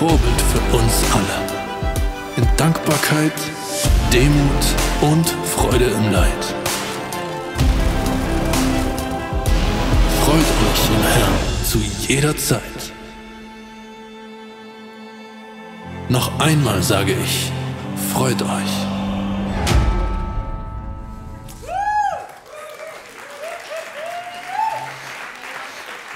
Vorbild für uns alle. In Dankbarkeit, Demut und Freude im Leid. Freut euch im Herrn zu jeder Zeit. Noch einmal sage ich, freut euch.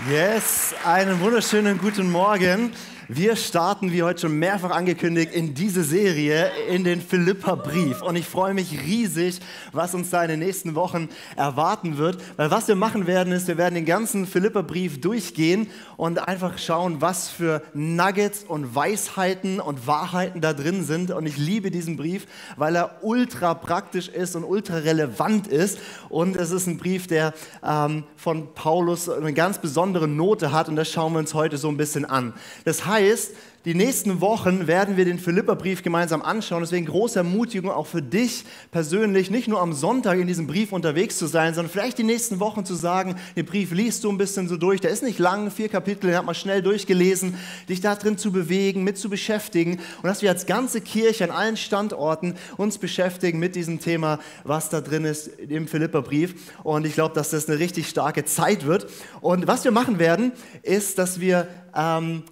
Yes, einen wunderschönen guten Morgen. Wir starten, wie heute schon mehrfach angekündigt, in diese Serie, in den Philippa-Brief. Und ich freue mich riesig, was uns da in den nächsten Wochen erwarten wird. Weil was wir machen werden, ist, wir werden den ganzen Philippa-Brief durchgehen und einfach schauen, was für Nuggets und Weisheiten und Wahrheiten da drin sind. Und ich liebe diesen Brief, weil er ultra praktisch ist und ultra relevant ist. Und es ist ein Brief, der ähm, von Paulus eine ganz besondere Note hat. Und das schauen wir uns heute so ein bisschen an. Das heißt, heißt, die nächsten Wochen werden wir den Philipperbrief gemeinsam anschauen. Deswegen große Ermutigung auch für dich persönlich, nicht nur am Sonntag in diesem Brief unterwegs zu sein, sondern vielleicht die nächsten Wochen zu sagen, den Brief liest du ein bisschen so durch. Der ist nicht lang, vier Kapitel, den hat man schnell durchgelesen, dich da drin zu bewegen, mit zu beschäftigen und dass wir als ganze Kirche an allen Standorten uns beschäftigen mit diesem Thema, was da drin ist im Philipperbrief. Und ich glaube, dass das eine richtig starke Zeit wird. Und was wir machen werden, ist, dass wir ähm,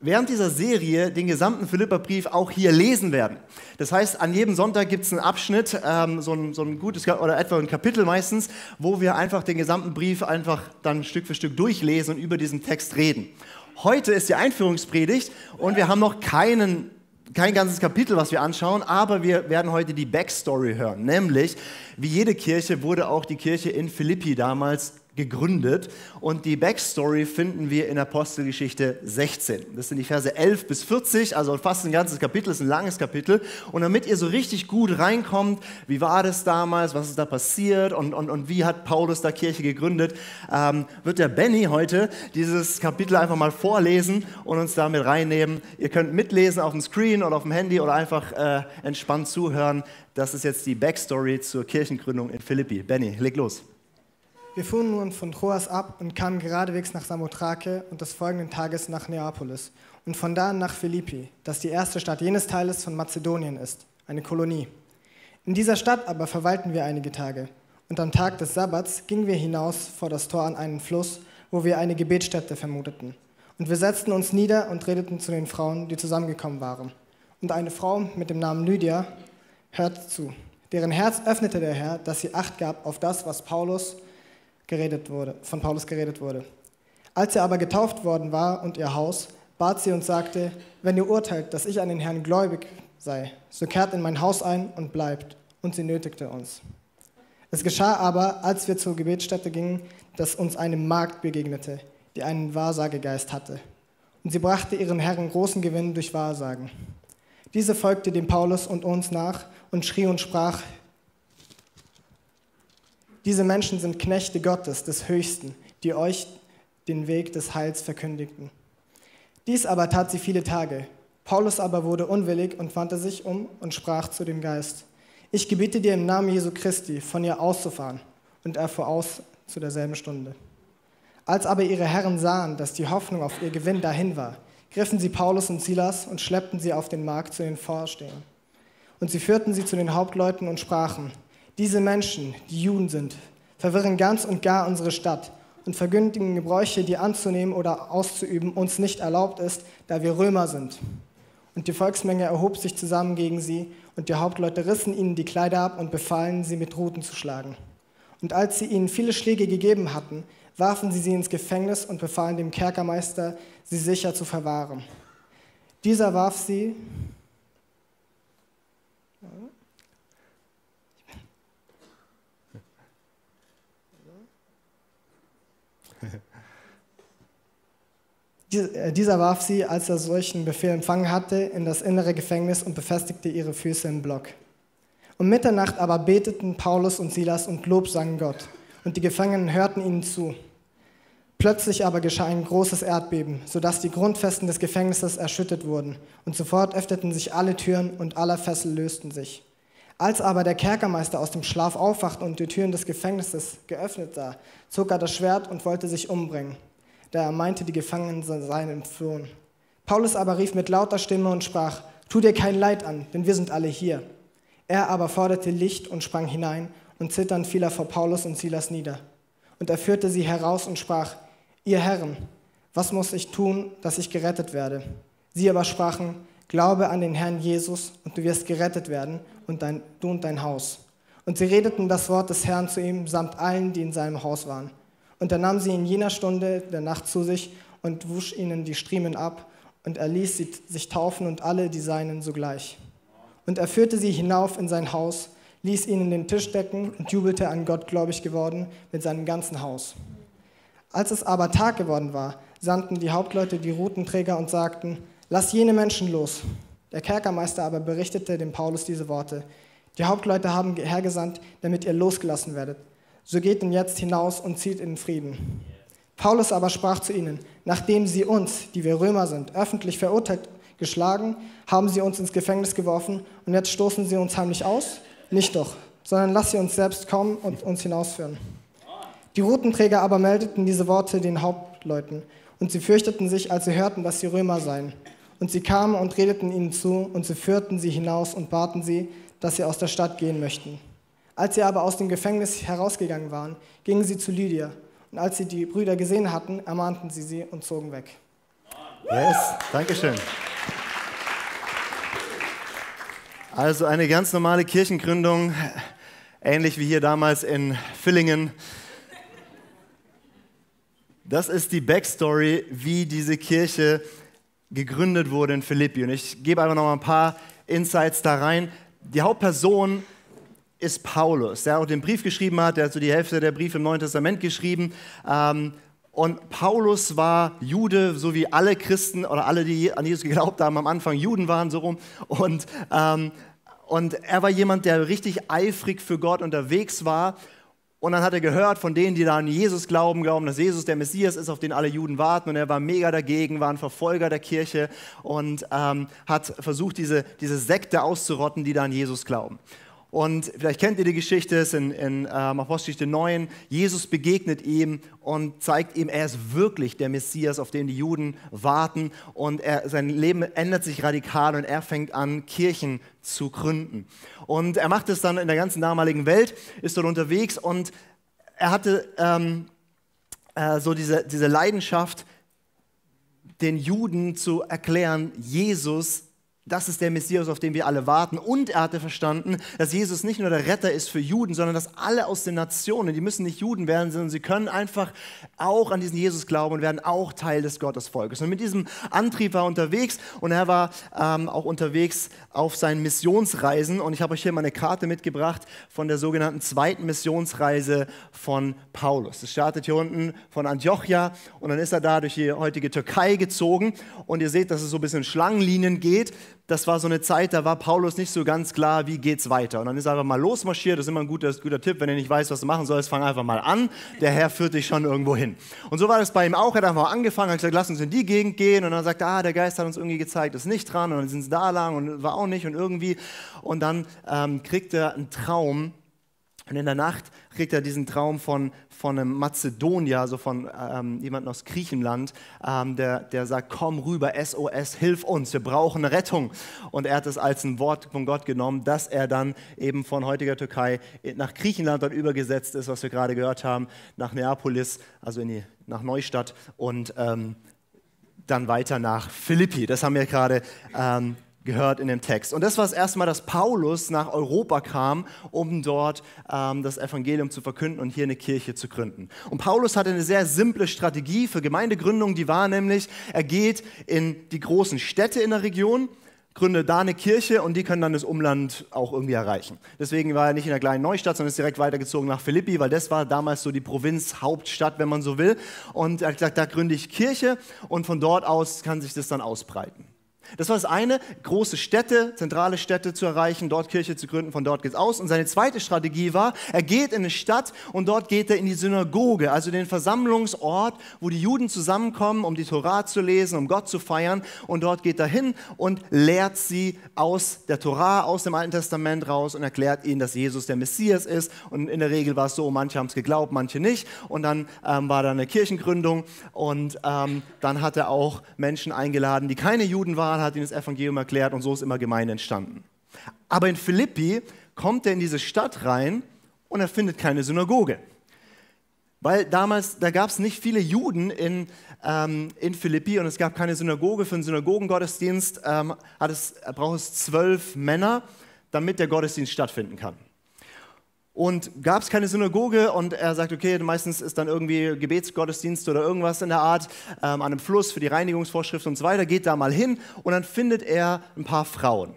während dieser Serie den gesamten Philipperbrief auch hier lesen werden. Das heißt, an jedem Sonntag gibt es einen Abschnitt, ähm, so, ein, so ein gutes oder etwa ein Kapitel meistens, wo wir einfach den gesamten Brief einfach dann Stück für Stück durchlesen und über diesen Text reden. Heute ist die Einführungspredigt und wir haben noch keinen kein ganzes Kapitel, was wir anschauen, aber wir werden heute die Backstory hören. Nämlich, wie jede Kirche wurde auch die Kirche in Philippi damals gegründet. Und die Backstory finden wir in Apostelgeschichte 16. Das sind die Verse 11 bis 40, also fast ein ganzes Kapitel, ist ein langes Kapitel. Und damit ihr so richtig gut reinkommt, wie war das damals, was ist da passiert und, und, und wie hat Paulus da Kirche gegründet, ähm, wird der Benny heute dieses Kapitel einfach mal vorlesen und uns damit reinnehmen. Ihr könnt mitlesen auf dem Screen oder auf dem Handy oder einfach äh, entspannt zuhören. Das ist jetzt die Backstory zur Kirchengründung in Philippi. Benny, leg los. Wir fuhren nun von Troas ab und kamen geradewegs nach Samothrake und des folgenden Tages nach Neapolis und von da nach Philippi, das die erste Stadt jenes Teiles von Mazedonien ist, eine Kolonie. In dieser Stadt aber verweilten wir einige Tage und am Tag des Sabbats gingen wir hinaus vor das Tor an einen Fluss, wo wir eine Gebetsstätte vermuteten. Und wir setzten uns nieder und redeten zu den Frauen, die zusammengekommen waren. Und eine Frau mit dem Namen Lydia hörte zu. Deren Herz öffnete der Herr, dass sie Acht gab auf das, was Paulus geredet wurde, von Paulus geredet wurde. Als er aber getauft worden war und ihr Haus, bat sie und sagte, wenn ihr urteilt, dass ich an den Herrn gläubig sei, so kehrt in mein Haus ein und bleibt. Und sie nötigte uns. Es geschah aber, als wir zur Gebetsstätte gingen, dass uns eine Magd begegnete, die einen Wahrsagegeist hatte. Und sie brachte ihren Herren großen Gewinn durch Wahrsagen. Diese folgte dem Paulus und uns nach und schrie und sprach, diese Menschen sind Knechte Gottes, des Höchsten, die euch den Weg des Heils verkündigten. Dies aber tat sie viele Tage. Paulus aber wurde unwillig und wandte sich um und sprach zu dem Geist, ich gebiete dir im Namen Jesu Christi, von ihr auszufahren. Und er fuhr aus zu derselben Stunde. Als aber ihre Herren sahen, dass die Hoffnung auf ihr Gewinn dahin war, griffen sie Paulus und Silas und schleppten sie auf den Markt zu den Vorstehern. Und sie führten sie zu den Hauptleuten und sprachen, diese Menschen, die Juden sind, verwirren ganz und gar unsere Stadt und verkündigen Gebräuche, die anzunehmen oder auszuüben uns nicht erlaubt ist, da wir Römer sind. Und die Volksmenge erhob sich zusammen gegen sie, und die Hauptleute rissen ihnen die Kleider ab und befahlen, sie mit Ruten zu schlagen. Und als sie ihnen viele Schläge gegeben hatten, warfen sie sie ins Gefängnis und befahlen dem Kerkermeister, sie sicher zu verwahren. Dieser warf sie dieser warf sie, als er solchen Befehl empfangen hatte, in das innere Gefängnis und befestigte ihre Füße im Block. Um Mitternacht aber beteten Paulus und Silas und Lob sangen Gott, und die Gefangenen hörten ihnen zu. Plötzlich aber geschah ein großes Erdbeben, sodass die Grundfesten des Gefängnisses erschüttert wurden, und sofort öffneten sich alle Türen und aller Fessel lösten sich. Als aber der Kerkermeister aus dem Schlaf aufwachte und die Türen des Gefängnisses geöffnet sah, zog er das Schwert und wollte sich umbringen, da er meinte, die Gefangenen seien entflohen. Paulus aber rief mit lauter Stimme und sprach, Tu dir kein Leid an, denn wir sind alle hier. Er aber forderte Licht und sprang hinein, und zitternd fiel er vor Paulus und Silas nieder. Und er führte sie heraus und sprach, Ihr Herren, was muss ich tun, dass ich gerettet werde? Sie aber sprachen, Glaube an den Herrn Jesus und du wirst gerettet werden und dein, du und dein Haus. Und sie redeten das Wort des Herrn zu ihm samt allen, die in seinem Haus waren. Und er nahm sie in jener Stunde der Nacht zu sich und wusch ihnen die Striemen ab und er ließ sie sich taufen und alle die Seinen sogleich. Und er führte sie hinauf in sein Haus, ließ ihnen den Tisch decken und jubelte an Gott gläubig geworden mit seinem ganzen Haus. Als es aber Tag geworden war, sandten die Hauptleute die Rutenträger und sagten, lass jene Menschen los. Der Kerkermeister aber berichtete dem Paulus diese Worte, die Hauptleute haben hergesandt, damit ihr losgelassen werdet. So geht denn jetzt hinaus und zieht in Frieden. Paulus aber sprach zu ihnen, nachdem sie uns, die wir Römer sind, öffentlich verurteilt, geschlagen, haben sie uns ins Gefängnis geworfen und jetzt stoßen sie uns heimlich aus? Nicht doch, sondern lass sie uns selbst kommen und uns hinausführen. Die Rotenträger aber meldeten diese Worte den Hauptleuten, und sie fürchteten sich, als sie hörten, dass sie Römer seien. Und sie kamen und redeten ihnen zu, und sie führten sie hinaus und baten sie, dass sie aus der Stadt gehen möchten. Als sie aber aus dem Gefängnis herausgegangen waren, gingen sie zu Lydia. Und als sie die Brüder gesehen hatten, ermahnten sie sie und zogen weg. Yes, Dankeschön. Also eine ganz normale Kirchengründung, ähnlich wie hier damals in Villingen. Das ist die Backstory, wie diese Kirche gegründet wurde in Philippi. Und ich gebe einfach noch mal ein paar Insights da rein. Die Hauptperson ist Paulus, der auch den Brief geschrieben hat. Der hat so die Hälfte der Briefe im Neuen Testament geschrieben. Ähm, und Paulus war Jude, so wie alle Christen oder alle, die an Jesus geglaubt haben, am Anfang Juden waren, so rum. Und, ähm, und er war jemand, der richtig eifrig für Gott unterwegs war und dann hat er gehört von denen, die da an Jesus glauben, glauben, dass Jesus der Messias ist, auf den alle Juden warten. Und er war mega dagegen, war ein Verfolger der Kirche und ähm, hat versucht, diese, diese Sekte auszurotten, die da an Jesus glauben. Und vielleicht kennt ihr die Geschichte, es ist in, in ähm, Apostelgeschichte 9. Jesus begegnet ihm und zeigt ihm, er ist wirklich der Messias, auf den die Juden warten. Und er, sein Leben ändert sich radikal und er fängt an, Kirchen zu gründen. Und er macht es dann in der ganzen damaligen Welt, ist dort unterwegs und er hatte ähm, äh, so diese, diese Leidenschaft, den Juden zu erklären, Jesus das ist der Messias, auf den wir alle warten. Und er hatte verstanden, dass Jesus nicht nur der Retter ist für Juden, sondern dass alle aus den Nationen, die müssen nicht Juden werden, sondern sie können einfach auch an diesen Jesus glauben und werden auch Teil des Gottesvolkes. Und mit diesem Antrieb war er unterwegs und er war ähm, auch unterwegs auf seinen Missionsreisen. Und ich habe euch hier mal eine Karte mitgebracht von der sogenannten zweiten Missionsreise von Paulus. Das startet hier unten von Antiochia und dann ist er da durch die heutige Türkei gezogen. Und ihr seht, dass es so ein bisschen Schlangenlinien geht das war so eine Zeit, da war Paulus nicht so ganz klar, wie geht's weiter. Und dann ist er einfach mal losmarschiert. Das ist immer ein guter, guter Tipp, wenn du nicht weißt, was du machen sollst, fang einfach mal an. Der Herr führt dich schon irgendwo hin. Und so war das bei ihm auch. Er hat einfach mal angefangen, hat gesagt, lass uns in die Gegend gehen. Und dann sagt er, ah, der Geist hat uns irgendwie gezeigt, ist nicht dran. Und dann sind sie da lang und war auch nicht und irgendwie. Und dann ähm, kriegt er einen Traum. Und in der Nacht kriegt er diesen Traum von, von einem Mazedonier, also von ähm, jemandem aus Griechenland, ähm, der, der sagt, komm rüber, SOS, hilf uns, wir brauchen Rettung. Und er hat es als ein Wort von Gott genommen, dass er dann eben von heutiger Türkei nach Griechenland dort übergesetzt ist, was wir gerade gehört haben, nach Neapolis, also in die, nach Neustadt und ähm, dann weiter nach Philippi. Das haben wir gerade ähm, gehört in dem Text. Und das war das erste Mal, dass Paulus nach Europa kam, um dort ähm, das Evangelium zu verkünden und hier eine Kirche zu gründen. Und Paulus hatte eine sehr simple Strategie für Gemeindegründung, die war nämlich, er geht in die großen Städte in der Region, gründet da eine Kirche und die können dann das Umland auch irgendwie erreichen. Deswegen war er nicht in der kleinen Neustadt, sondern ist direkt weitergezogen nach Philippi, weil das war damals so die Provinzhauptstadt, wenn man so will. Und er hat gesagt, da gründe ich Kirche und von dort aus kann sich das dann ausbreiten. Das war das eine, große Städte, zentrale Städte zu erreichen, dort Kirche zu gründen, von dort geht's aus. Und seine zweite Strategie war, er geht in eine Stadt und dort geht er in die Synagoge, also den Versammlungsort, wo die Juden zusammenkommen, um die Torah zu lesen, um Gott zu feiern. Und dort geht er hin und lehrt sie aus der Torah, aus dem Alten Testament raus und erklärt ihnen, dass Jesus der Messias ist. Und in der Regel war es so, manche haben es geglaubt, manche nicht. Und dann ähm, war da eine Kirchengründung und ähm, dann hat er auch Menschen eingeladen, die keine Juden waren Mal hat ihnen das Evangelium erklärt und so ist immer Gemeinde entstanden. Aber in Philippi kommt er in diese Stadt rein und er findet keine Synagoge. Weil damals, da gab es nicht viele Juden in, ähm, in Philippi und es gab keine Synagoge. Für einen Synagogengottesdienst ähm, hat es, braucht es zwölf Männer, damit der Gottesdienst stattfinden kann. Und gab es keine Synagoge und er sagt, okay, meistens ist dann irgendwie Gebetsgottesdienst oder irgendwas in der Art ähm, an einem Fluss für die Reinigungsvorschrift und so weiter, geht da mal hin und dann findet er ein paar Frauen.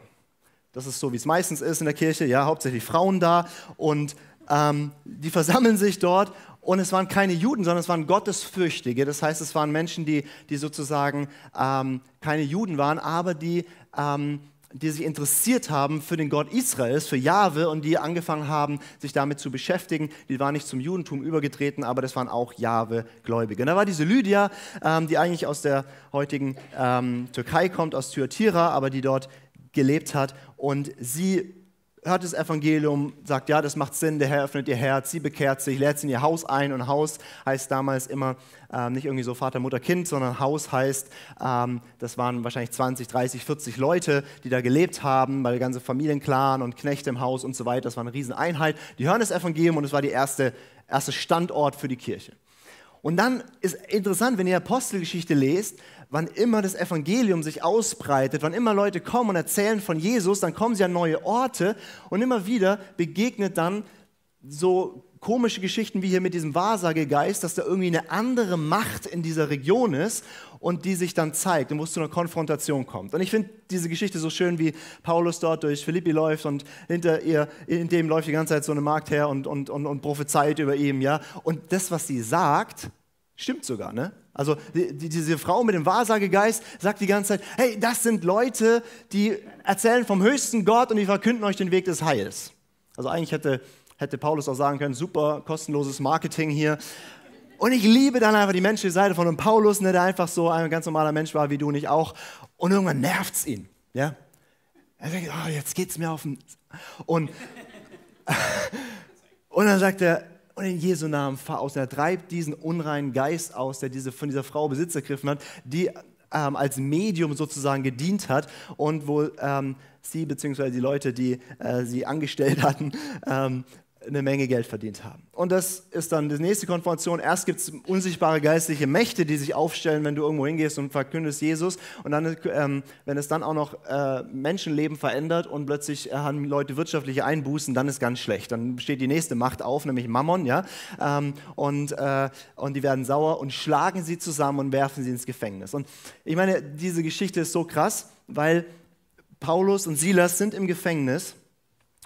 Das ist so, wie es meistens ist in der Kirche, ja, hauptsächlich Frauen da und ähm, die versammeln sich dort und es waren keine Juden, sondern es waren Gottesfürchtige. Das heißt, es waren Menschen, die, die sozusagen ähm, keine Juden waren, aber die ähm, die sich interessiert haben für den Gott Israels, für Jahwe und die angefangen haben, sich damit zu beschäftigen. Die waren nicht zum Judentum übergetreten, aber das waren auch Jahwe-Gläubige. Da war diese Lydia, ähm, die eigentlich aus der heutigen ähm, Türkei kommt, aus Thyatira, aber die dort gelebt hat. Und sie hört das Evangelium, sagt, ja, das macht Sinn, der Herr öffnet ihr Herz, sie bekehrt sich, lädt sie in ihr Haus ein und Haus heißt damals immer ähm, nicht irgendwie so Vater, Mutter, Kind, sondern Haus heißt, ähm, das waren wahrscheinlich 20, 30, 40 Leute, die da gelebt haben, weil der ganze Familienclan und Knechte im Haus und so weiter, das war eine Rieseneinheit. Die hören das Evangelium und es war der erste, erste Standort für die Kirche. Und dann ist interessant, wenn ihr Apostelgeschichte lest, wann immer das Evangelium sich ausbreitet, wann immer Leute kommen und erzählen von Jesus, dann kommen sie an neue Orte und immer wieder begegnet dann so komische Geschichten wie hier mit diesem Wahrsagegeist, dass da irgendwie eine andere Macht in dieser Region ist und die sich dann zeigt und wo es zu einer Konfrontation kommt. Und ich finde diese Geschichte so schön, wie Paulus dort durch Philippi läuft und hinter ihr, in dem läuft die ganze Zeit so eine Magd her und, und, und, und prophezeit über ihm, ja. Und das, was sie sagt, stimmt sogar, ne? Also die, die, diese Frau mit dem Wahrsagegeist sagt die ganze Zeit, hey, das sind Leute, die erzählen vom höchsten Gott und die verkünden euch den Weg des Heils. Also eigentlich hätte hätte Paulus auch sagen können, super kostenloses Marketing hier. Und ich liebe dann einfach die menschliche Seite von einem Paulus, ne, der einfach so ein ganz normaler Mensch war, wie du und ich auch. Und irgendwann nervt es ihn. Ja? Er denkt, oh, jetzt es mir auf den... Und, und dann sagt er, und in Jesu Namen fahr aus. Und er treibt diesen unreinen Geist aus, der diese, von dieser Frau Besitz ergriffen hat, die ähm, als Medium sozusagen gedient hat und wo ähm, sie bzw. die Leute, die äh, sie angestellt hatten, ähm, eine Menge Geld verdient haben. Und das ist dann die nächste Konfrontation. Erst gibt es unsichtbare geistliche Mächte, die sich aufstellen, wenn du irgendwo hingehst und verkündest Jesus. Und dann, ähm, wenn es dann auch noch äh, Menschenleben verändert und plötzlich äh, haben Leute wirtschaftliche Einbußen, dann ist ganz schlecht. Dann steht die nächste Macht auf, nämlich Mammon, ja. Ähm, und, äh, und die werden sauer und schlagen sie zusammen und werfen sie ins Gefängnis. Und ich meine, diese Geschichte ist so krass, weil Paulus und Silas sind im Gefängnis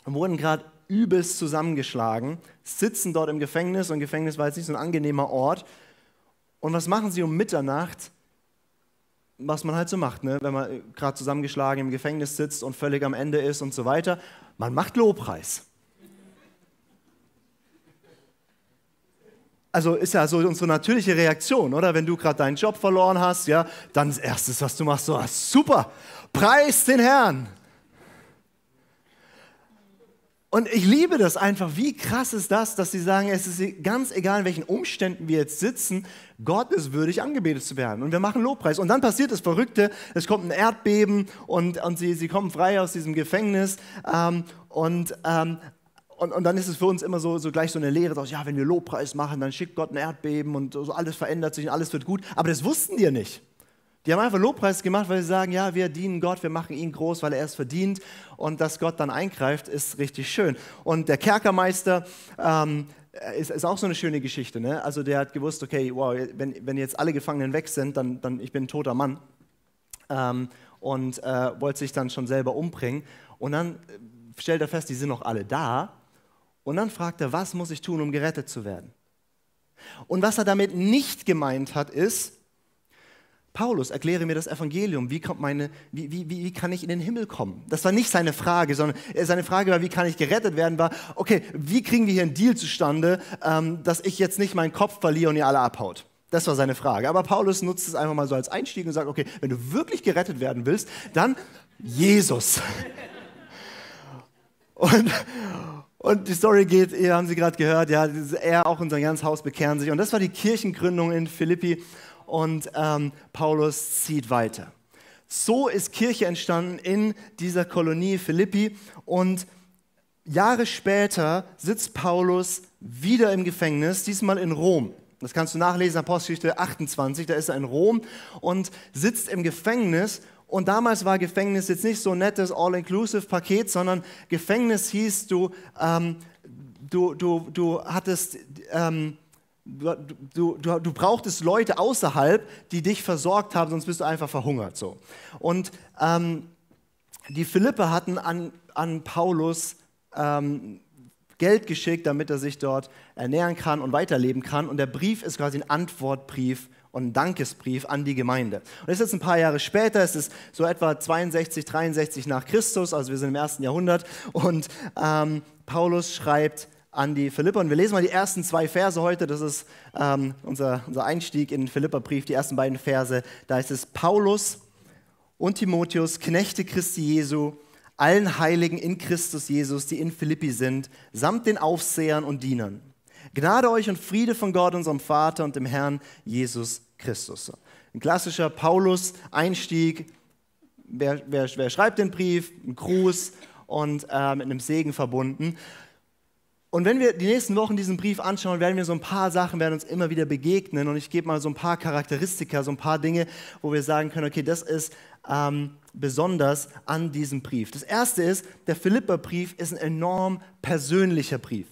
und wurden gerade übelst zusammengeschlagen, sitzen dort im Gefängnis und Gefängnis war jetzt nicht so ein angenehmer Ort. Und was machen sie um Mitternacht? Was man halt so macht, ne? wenn man gerade zusammengeschlagen im Gefängnis sitzt und völlig am Ende ist und so weiter. Man macht Lobpreis. Also ist ja so unsere natürliche Reaktion, oder? Wenn du gerade deinen Job verloren hast, ja, dann das Erste, was du machst, so, ah, super, preis den Herrn. Und ich liebe das einfach. Wie krass ist das, dass sie sagen, es ist ganz egal, in welchen Umständen wir jetzt sitzen, Gott ist würdig, angebetet zu werden. Und wir machen Lobpreis. Und dann passiert das Verrückte, es kommt ein Erdbeben und, und sie, sie kommen frei aus diesem Gefängnis. Ähm, und, ähm, und, und, dann ist es für uns immer so, so gleich so eine Lehre, dass, ja, wenn wir Lobpreis machen, dann schickt Gott ein Erdbeben und so alles verändert sich und alles wird gut. Aber das wussten die ja nicht. Die haben einfach Lobpreis gemacht, weil sie sagen, ja, wir dienen Gott, wir machen ihn groß, weil er es verdient. Und dass Gott dann eingreift, ist richtig schön. Und der Kerkermeister ähm, ist, ist, auch so eine schöne Geschichte. Ne? Also der hat gewusst, okay, wow, wenn, wenn jetzt alle Gefangenen weg sind, dann, dann ich bin ein toter Mann. Ähm, und äh, wollte sich dann schon selber umbringen. Und dann stellt er fest, die sind noch alle da. Und dann fragt er, was muss ich tun, um gerettet zu werden? Und was er damit nicht gemeint hat, ist, Paulus, erkläre mir das Evangelium. Wie, kommt meine, wie, wie, wie kann ich in den Himmel kommen? Das war nicht seine Frage, sondern seine Frage war, wie kann ich gerettet werden, war, okay, wie kriegen wir hier einen Deal zustande, ähm, dass ich jetzt nicht meinen Kopf verliere und ihr alle abhaut? Das war seine Frage. Aber Paulus nutzt es einfach mal so als Einstieg und sagt, okay, wenn du wirklich gerettet werden willst, dann Jesus. Und, und die Story geht, ihr haben sie gerade gehört, ja, er auch und sein ganzes Haus bekehren sich. Und das war die Kirchengründung in Philippi und ähm, Paulus zieht weiter. So ist Kirche entstanden in dieser Kolonie Philippi und Jahre später sitzt Paulus wieder im Gefängnis, diesmal in Rom. Das kannst du nachlesen, Apostelgeschichte 28, da ist er in Rom und sitzt im Gefängnis. Und damals war Gefängnis jetzt nicht so ein nettes All-Inclusive-Paket, sondern Gefängnis hieß, du, ähm, du, du, du hattest ähm, du, du, du, du brauchtest Leute außerhalb, die dich versorgt haben, sonst bist du einfach verhungert. So. Und ähm, die Philippe hatten an, an Paulus ähm, Geld geschickt, damit er sich dort ernähren kann und weiterleben kann. Und der Brief ist quasi ein Antwortbrief und ein Dankesbrief an die Gemeinde. Und das ist jetzt ein paar Jahre später, es ist so etwa 62, 63 nach Christus, also wir sind im ersten Jahrhundert. Und ähm, Paulus schreibt an die Philipper. Und wir lesen mal die ersten zwei Verse heute. Das ist ähm, unser, unser Einstieg in den Philipperbrief, die ersten beiden Verse. Da ist es Paulus und Timotheus, Knechte Christi Jesu, allen Heiligen in Christus Jesus, die in Philippi sind, samt den Aufsehern und Dienern. Gnade euch und Friede von Gott, unserem Vater und dem Herrn Jesus Christus. Ein klassischer Paulus-Einstieg. Wer, wer, wer, schreibt den Brief? Ein Gruß und äh, mit einem Segen verbunden. Und wenn wir die nächsten Wochen diesen Brief anschauen, werden wir so ein paar Sachen werden uns immer wieder begegnen. Und ich gebe mal so ein paar Charakteristika, so ein paar Dinge, wo wir sagen können, okay, das ist ähm, besonders an diesem Brief. Das erste ist, der Philipperbrief ist ein enorm persönlicher Brief.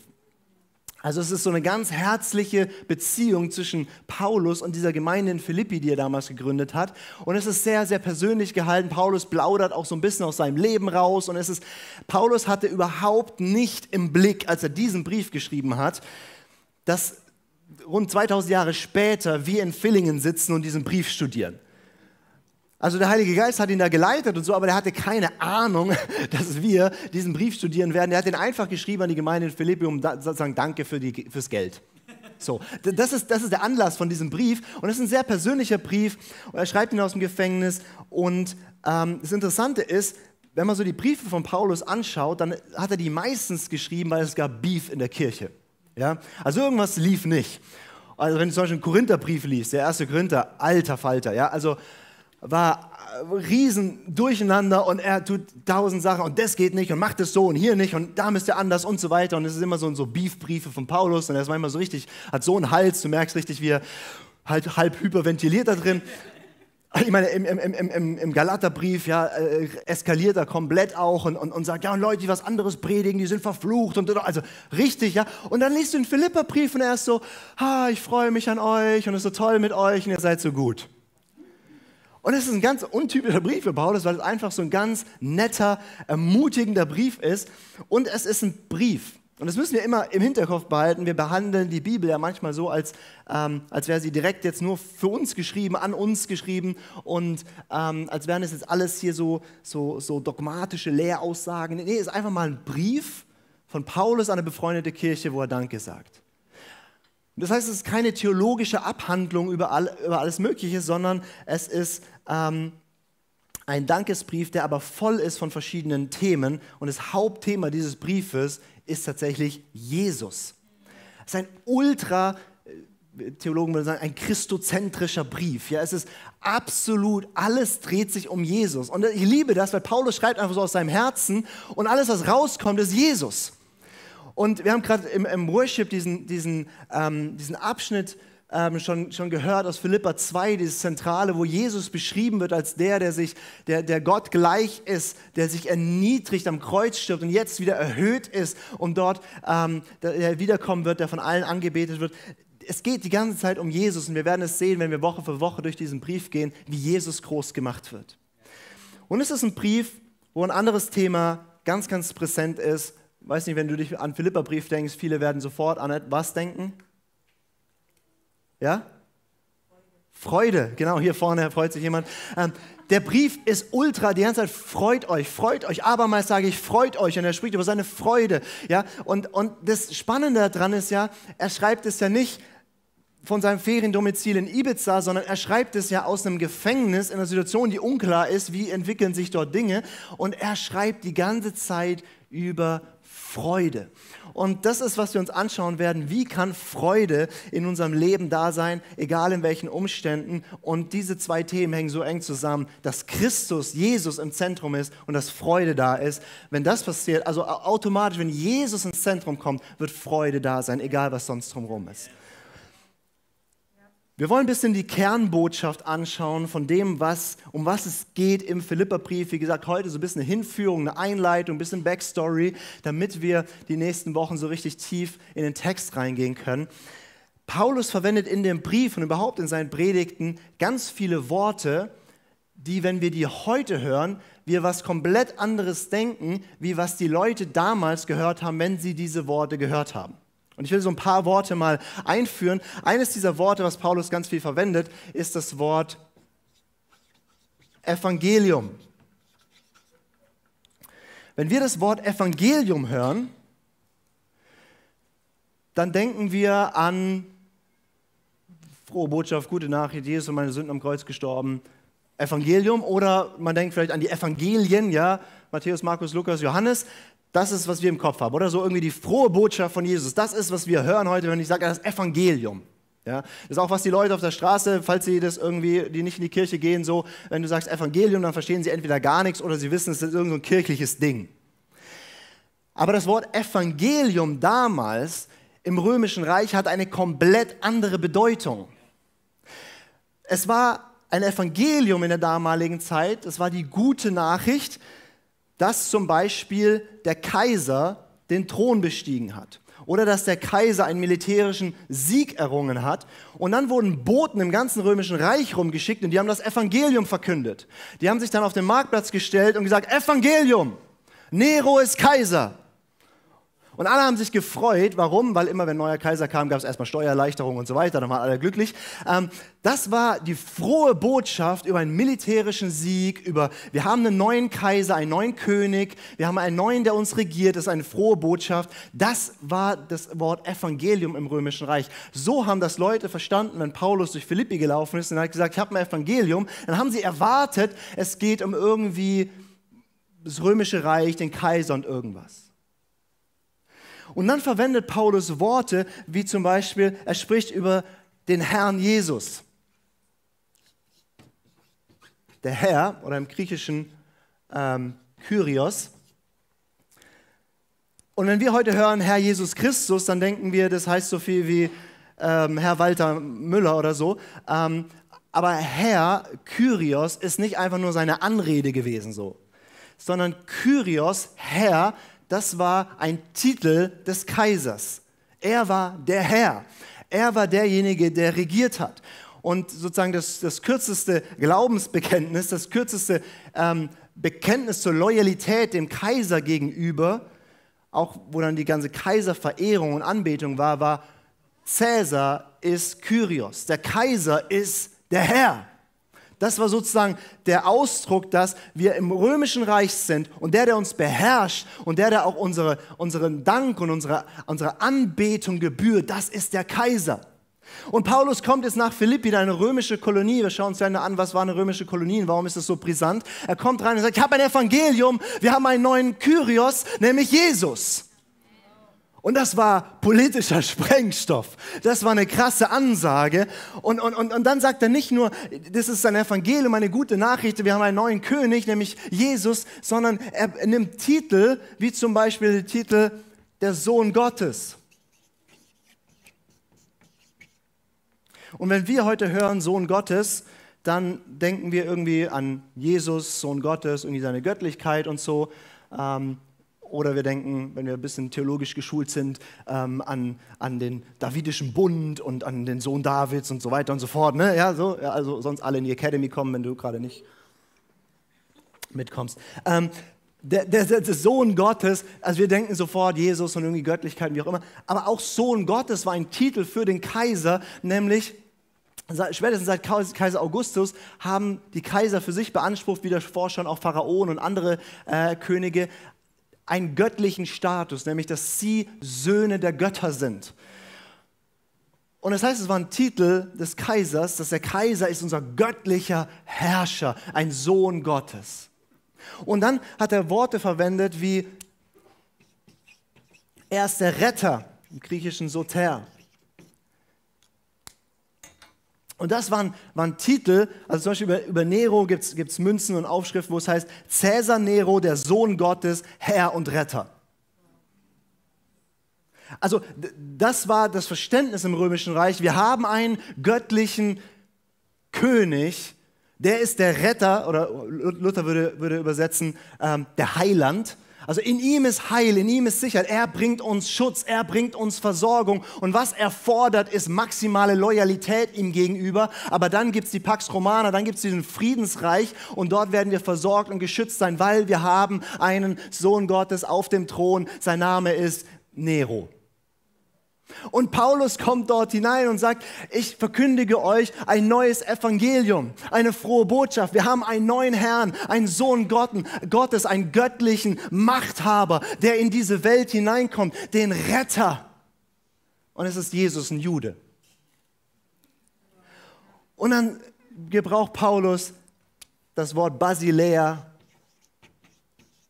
Also es ist so eine ganz herzliche Beziehung zwischen Paulus und dieser Gemeinde in Philippi, die er damals gegründet hat. Und es ist sehr, sehr persönlich gehalten. Paulus plaudert auch so ein bisschen aus seinem Leben raus. Und es ist, Paulus hatte überhaupt nicht im Blick, als er diesen Brief geschrieben hat, dass rund 2000 Jahre später wir in Villingen sitzen und diesen Brief studieren. Also der Heilige Geist hat ihn da geleitet und so, aber der hatte keine Ahnung, dass wir diesen Brief studieren werden. Er hat ihn einfach geschrieben an die Gemeinde in Philippi, um zu sagen, danke für die, fürs Geld. So, das ist, das ist der Anlass von diesem Brief und es ist ein sehr persönlicher Brief und er schreibt ihn aus dem Gefängnis und ähm, das Interessante ist, wenn man so die Briefe von Paulus anschaut, dann hat er die meistens geschrieben, weil es gab Beef in der Kirche. Ja? Also irgendwas lief nicht. Also wenn du zum Beispiel einen Korintherbrief liest, der erste Korinther, alter Falter, ja, also war äh, riesen Durcheinander und er tut tausend Sachen und das geht nicht und macht es so und hier nicht und da müsst ihr anders und so weiter und es ist immer so, so Beefbriefe von Paulus und er ist manchmal so richtig, hat so einen Hals, du merkst richtig, wie er halt halb hyperventiliert da drin. Ich meine, im, im, im, im Galaterbrief ja, äh, eskaliert er komplett auch und, und, und sagt, ja, und Leute, die was anderes predigen, die sind verflucht und also richtig, ja. Und dann liest du den Philipperbrief und er ist so, ah, ich freue mich an euch und es ist so toll mit euch und ihr seid so gut. Und es ist ein ganz untypischer Brief für Paulus, weil es einfach so ein ganz netter, ermutigender Brief ist. Und es ist ein Brief. Und das müssen wir immer im Hinterkopf behalten. Wir behandeln die Bibel ja manchmal so, als, ähm, als wäre sie direkt jetzt nur für uns geschrieben, an uns geschrieben und ähm, als wären es jetzt alles hier so, so, so dogmatische Lehraussagen. Nee, es ist einfach mal ein Brief von Paulus an eine befreundete Kirche, wo er Danke sagt. Das heißt, es ist keine theologische Abhandlung über, all, über alles Mögliche, sondern es ist ähm, ein Dankesbrief, der aber voll ist von verschiedenen Themen. Und das Hauptthema dieses Briefes ist tatsächlich Jesus. Es ist ein ultra, äh, Theologen würden sagen, ein christozentrischer Brief. Ja, es ist absolut, alles dreht sich um Jesus. Und ich liebe das, weil Paulus schreibt einfach so aus seinem Herzen und alles, was rauskommt, ist Jesus. Und wir haben gerade im, im, Worship diesen, diesen, ähm, diesen Abschnitt ähm, schon, schon gehört aus Philippa 2, dieses Zentrale, wo Jesus beschrieben wird als der, der sich, der, der Gott gleich ist, der sich erniedrigt am Kreuz stirbt und jetzt wieder erhöht ist und dort ähm, der wiederkommen wird, der von allen angebetet wird. Es geht die ganze Zeit um Jesus und wir werden es sehen, wenn wir Woche für Woche durch diesen Brief gehen, wie Jesus groß gemacht wird. Und es ist ein Brief, wo ein anderes Thema ganz, ganz präsent ist, weiß nicht, wenn du dich an Philipperbrief denkst, viele werden sofort an was denken? Ja? Freude, genau, hier vorne freut sich jemand. Ähm, der Brief ist ultra, die ganze Zeit freut euch, freut euch. Abermals sage ich, freut euch. Und er spricht über seine Freude. Ja? Und, und das Spannende daran ist ja, er schreibt es ja nicht von seinem Feriendomizil in Ibiza, sondern er schreibt es ja aus einem Gefängnis in einer Situation, die unklar ist, wie entwickeln sich dort Dinge. Und er schreibt die ganze Zeit über Freude. Und das ist, was wir uns anschauen werden. Wie kann Freude in unserem Leben da sein, egal in welchen Umständen? Und diese zwei Themen hängen so eng zusammen, dass Christus, Jesus im Zentrum ist und dass Freude da ist. Wenn das passiert, also automatisch, wenn Jesus ins Zentrum kommt, wird Freude da sein, egal was sonst drumherum ist. Wir wollen ein bisschen die Kernbotschaft anschauen von dem, was, um was es geht im Philipperbrief. Wie gesagt, heute so ein bisschen eine Hinführung, eine Einleitung, ein bisschen Backstory, damit wir die nächsten Wochen so richtig tief in den Text reingehen können. Paulus verwendet in dem Brief und überhaupt in seinen Predigten ganz viele Worte, die, wenn wir die heute hören, wir was komplett anderes denken, wie was die Leute damals gehört haben, wenn sie diese Worte gehört haben. Und ich will so ein paar Worte mal einführen. Eines dieser Worte, was Paulus ganz viel verwendet, ist das Wort Evangelium. Wenn wir das Wort Evangelium hören, dann denken wir an frohe Botschaft, gute Nachricht, Jesus und meine Sünden am Kreuz gestorben, Evangelium oder man denkt vielleicht an die Evangelien, ja, Matthäus, Markus, Lukas, Johannes. Das ist, was wir im Kopf haben. Oder so irgendwie die frohe Botschaft von Jesus. Das ist, was wir hören heute, wenn ich sage, das Evangelium. Ja, das ist auch, was die Leute auf der Straße, falls sie das irgendwie, die nicht in die Kirche gehen, so, wenn du sagst Evangelium, dann verstehen sie entweder gar nichts oder sie wissen, es ist irgendein so kirchliches Ding. Aber das Wort Evangelium damals im Römischen Reich hat eine komplett andere Bedeutung. Es war ein Evangelium in der damaligen Zeit, es war die gute Nachricht, dass zum Beispiel der Kaiser den Thron bestiegen hat oder dass der Kaiser einen militärischen Sieg errungen hat. Und dann wurden Boten im ganzen römischen Reich rumgeschickt und die haben das Evangelium verkündet. Die haben sich dann auf den Marktplatz gestellt und gesagt, Evangelium, Nero ist Kaiser. Und alle haben sich gefreut. Warum? Weil immer, wenn ein neuer Kaiser kam, gab es erstmal Steuererleichterungen und so weiter. Dann waren alle glücklich. Ähm, das war die frohe Botschaft über einen militärischen Sieg, über wir haben einen neuen Kaiser, einen neuen König, wir haben einen neuen, der uns regiert. Das ist eine frohe Botschaft. Das war das Wort Evangelium im Römischen Reich. So haben das Leute verstanden, wenn Paulus durch Philippi gelaufen ist und hat gesagt, ich habe ein Evangelium. Dann haben sie erwartet, es geht um irgendwie das Römische Reich, den Kaiser und irgendwas. Und dann verwendet Paulus Worte wie zum Beispiel, er spricht über den Herrn Jesus. Der Herr oder im griechischen ähm, Kyrios. Und wenn wir heute hören Herr Jesus Christus, dann denken wir, das heißt so viel wie ähm, Herr Walter Müller oder so. Ähm, aber Herr Kyrios ist nicht einfach nur seine Anrede gewesen so, sondern Kyrios, Herr, das war ein Titel des Kaisers. Er war der Herr. Er war derjenige, der regiert hat. Und sozusagen das, das kürzeste Glaubensbekenntnis, das kürzeste ähm, Bekenntnis zur Loyalität dem Kaiser gegenüber, auch wo dann die ganze Kaiserverehrung und Anbetung war, war, Cäsar ist Kyrios. Der Kaiser ist der Herr. Das war sozusagen der Ausdruck, dass wir im römischen Reich sind und der, der uns beherrscht und der, der auch unsere, unseren Dank und unsere, unsere Anbetung gebührt, das ist der Kaiser. Und Paulus kommt jetzt nach Philippi, eine römische Kolonie. Wir schauen uns gerne an, was war eine römische Kolonie und warum ist das so brisant. Er kommt rein und sagt, ich habe ein Evangelium, wir haben einen neuen Kyrios, nämlich Jesus. Und das war politischer Sprengstoff. Das war eine krasse Ansage. Und, und, und, und dann sagt er nicht nur, das ist ein Evangelium, eine gute Nachricht, wir haben einen neuen König, nämlich Jesus, sondern er nimmt Titel, wie zum Beispiel den Titel der Sohn Gottes. Und wenn wir heute hören Sohn Gottes, dann denken wir irgendwie an Jesus, Sohn Gottes, irgendwie seine Göttlichkeit und so. Ähm, oder wir denken, wenn wir ein bisschen theologisch geschult sind, ähm, an, an den Davidischen Bund und an den Sohn Davids und so weiter und so fort. Ne? Ja, so, ja, also sonst alle in die Academy kommen, wenn du gerade nicht mitkommst. Ähm, der, der, der, Sohn Gottes, also wir denken sofort Jesus und irgendwie Göttlichkeit, wie auch immer, aber auch Sohn Gottes war ein Titel für den Kaiser, nämlich spätestens seit Kaiser Augustus haben die Kaiser für sich beansprucht, wie davor schon auch Pharaonen und andere äh, Könige, einen göttlichen Status, nämlich dass sie Söhne der Götter sind. Und das heißt, es war ein Titel des Kaisers, dass der Kaiser ist unser göttlicher Herrscher, ein Sohn Gottes. Und dann hat er Worte verwendet wie, er ist der Retter, im griechischen Soter. Und das waren, waren Titel, also zum Beispiel über, über Nero gibt es Münzen und Aufschriften, wo es heißt, Cäsar Nero, der Sohn Gottes, Herr und Retter. Also das war das Verständnis im Römischen Reich. Wir haben einen göttlichen König, der ist der Retter, oder Luther würde, würde übersetzen, ähm, der Heiland. Also in ihm ist Heil, in ihm ist Sicherheit. Er bringt uns Schutz, er bringt uns Versorgung. Und was er fordert, ist maximale Loyalität ihm gegenüber. Aber dann gibt es die Pax Romana, dann gibt es diesen Friedensreich und dort werden wir versorgt und geschützt sein, weil wir haben einen Sohn Gottes auf dem Thron. Sein Name ist Nero. Und Paulus kommt dort hinein und sagt, ich verkündige euch ein neues Evangelium, eine frohe Botschaft. Wir haben einen neuen Herrn, einen Sohn Gottes, einen göttlichen Machthaber, der in diese Welt hineinkommt, den Retter. Und es ist Jesus, ein Jude. Und dann gebraucht Paulus das Wort Basilea,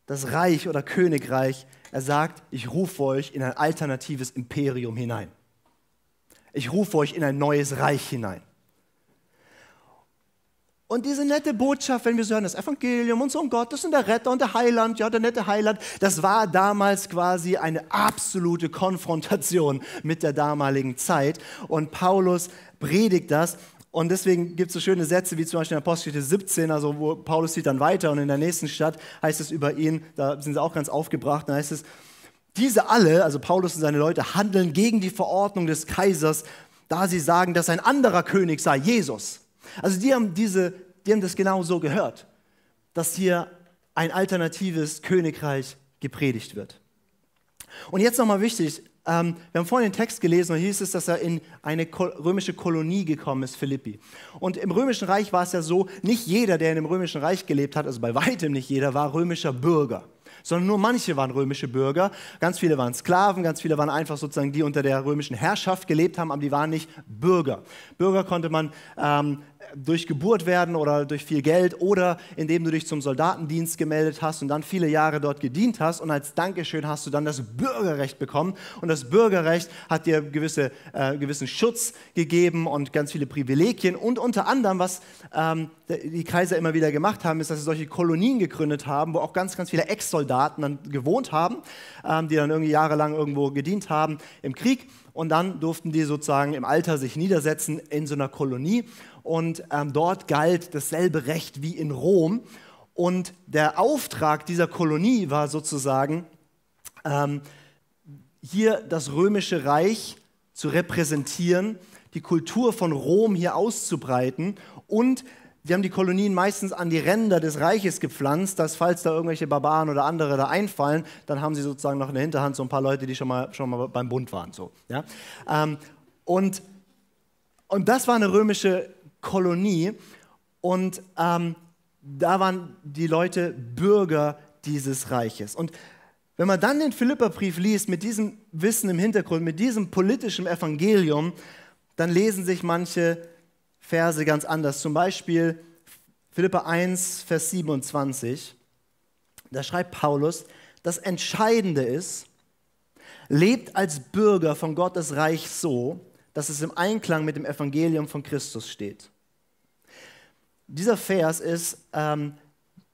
das Reich oder Königreich, er sagt, ich rufe euch in ein alternatives Imperium hinein. Ich rufe euch in ein neues Reich hinein. Und diese nette Botschaft, wenn wir so hören, das Evangelium und so um Gott, das ist der Retter und der Heiland, ja, der nette Heiland, das war damals quasi eine absolute Konfrontation mit der damaligen Zeit. Und Paulus predigt das und deswegen gibt es so schöne Sätze wie zum Beispiel in Apostelgeschichte 17, also wo Paulus sieht dann weiter und in der nächsten Stadt heißt es über ihn, da sind sie auch ganz aufgebracht, da heißt es, diese alle, also Paulus und seine Leute, handeln gegen die Verordnung des Kaisers, da sie sagen, dass ein anderer König sei, Jesus. Also die haben, diese, die haben das genau so gehört, dass hier ein alternatives Königreich gepredigt wird. Und jetzt nochmal wichtig, ähm, wir haben vorhin den Text gelesen und hieß es, dass er in eine römische Kolonie gekommen ist, Philippi. Und im Römischen Reich war es ja so, nicht jeder, der in dem Römischen Reich gelebt hat, also bei weitem nicht jeder, war römischer Bürger sondern nur manche waren römische Bürger. Ganz viele waren Sklaven, ganz viele waren einfach sozusagen die unter der römischen Herrschaft gelebt haben, aber die waren nicht Bürger. Bürger konnte man ähm, durch Geburt werden oder durch viel Geld oder indem du dich zum Soldatendienst gemeldet hast und dann viele Jahre dort gedient hast und als Dankeschön hast du dann das Bürgerrecht bekommen und das Bürgerrecht hat dir gewisse, äh, gewissen Schutz gegeben und ganz viele Privilegien und unter anderem, was ähm, die Kaiser immer wieder gemacht haben, ist, dass sie solche Kolonien gegründet haben, wo auch ganz, ganz viele Ex-Soldaten dann gewohnt haben, ähm, die dann irgendwie jahrelang irgendwo gedient haben im Krieg und dann durften die sozusagen im Alter sich niedersetzen in so einer Kolonie und ähm, dort galt dasselbe Recht wie in Rom. Und der Auftrag dieser Kolonie war sozusagen, ähm, hier das römische Reich zu repräsentieren, die Kultur von Rom hier auszubreiten und Sie haben die Kolonien meistens an die Ränder des Reiches gepflanzt, dass falls da irgendwelche Barbaren oder andere da einfallen, dann haben sie sozusagen noch in der Hinterhand so ein paar Leute, die schon mal, schon mal beim Bund waren. So, ja? Ähm, und, und das war eine römische Kolonie und ähm, da waren die Leute Bürger dieses Reiches. Und wenn man dann den Philipperbrief liest mit diesem Wissen im Hintergrund, mit diesem politischen Evangelium, dann lesen sich manche Verse ganz anders. Zum Beispiel Philippa 1, Vers 27. Da schreibt Paulus, das Entscheidende ist, lebt als Bürger von Gottes Reich so, dass es im Einklang mit dem Evangelium von Christus steht. Dieser Vers ist ähm,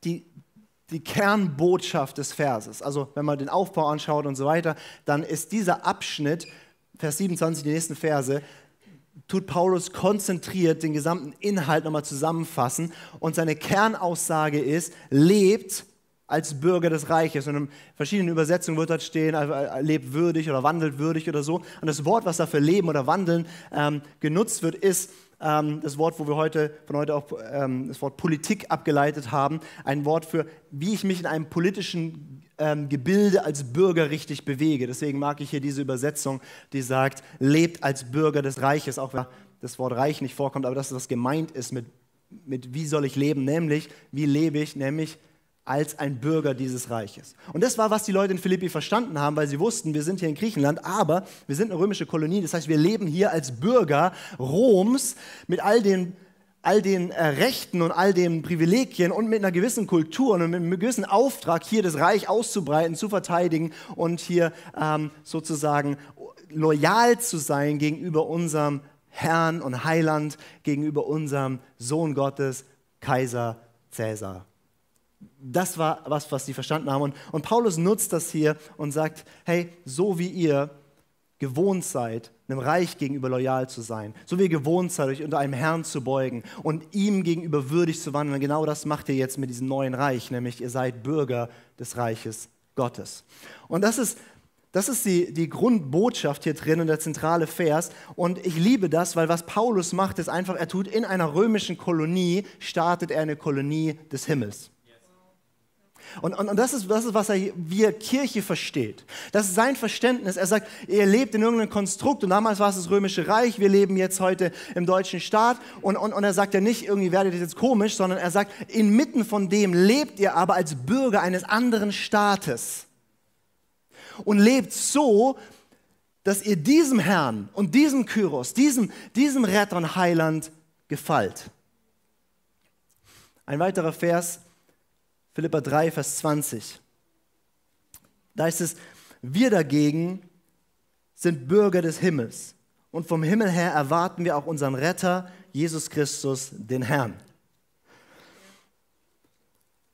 die, die Kernbotschaft des Verses. Also wenn man den Aufbau anschaut und so weiter, dann ist dieser Abschnitt, Vers 27, die nächsten Verse, tut Paulus konzentriert den gesamten Inhalt nochmal zusammenfassen und seine Kernaussage ist, lebt als Bürger des Reiches. Und in verschiedenen Übersetzungen wird dort stehen, äh, äh, lebt würdig oder wandelt würdig oder so. Und das Wort, was da für leben oder wandeln ähm, genutzt wird, ist ähm, das Wort, wo wir heute von heute auch ähm, das Wort Politik abgeleitet haben. Ein Wort für, wie ich mich in einem politischen ähm, Gebilde als Bürger richtig bewege. Deswegen mag ich hier diese Übersetzung, die sagt, lebt als Bürger des Reiches, auch wenn das Wort Reich nicht vorkommt, aber das, was gemeint ist mit, mit wie soll ich leben, nämlich wie lebe ich, nämlich als ein Bürger dieses Reiches. Und das war, was die Leute in Philippi verstanden haben, weil sie wussten, wir sind hier in Griechenland, aber wir sind eine römische Kolonie. Das heißt, wir leben hier als Bürger Roms mit all den, all den äh, Rechten und all den Privilegien und mit einer gewissen Kultur und mit einem gewissen Auftrag, hier das Reich auszubreiten, zu verteidigen und hier ähm, sozusagen loyal zu sein gegenüber unserem Herrn und Heiland, gegenüber unserem Sohn Gottes, Kaiser Cäsar das war was, was sie verstanden haben. Und, und Paulus nutzt das hier und sagt, hey, so wie ihr gewohnt seid, einem Reich gegenüber loyal zu sein, so wie ihr gewohnt seid, euch unter einem Herrn zu beugen und ihm gegenüber würdig zu wandeln, genau das macht ihr jetzt mit diesem neuen Reich, nämlich ihr seid Bürger des Reiches Gottes. Und das ist, das ist die, die Grundbotschaft hier drin und der zentrale Vers. Und ich liebe das, weil was Paulus macht, ist einfach, er tut in einer römischen Kolonie, startet er eine Kolonie des Himmels. Und, und, und das, ist, das ist, was er wie Kirche versteht. Das ist sein Verständnis. Er sagt, ihr lebt in irgendeinem Konstrukt und damals war es das Römische Reich, wir leben jetzt heute im deutschen Staat. Und, und, und er sagt ja nicht, irgendwie werdet ihr jetzt komisch, sondern er sagt, inmitten von dem lebt ihr aber als Bürger eines anderen Staates. Und lebt so, dass ihr diesem Herrn und diesem Kyros, diesem, diesem Retter und Heiland gefällt. Ein weiterer Vers, Philippa 3, Vers 20. Da heißt es, wir dagegen sind Bürger des Himmels und vom Himmel her erwarten wir auch unseren Retter, Jesus Christus, den Herrn.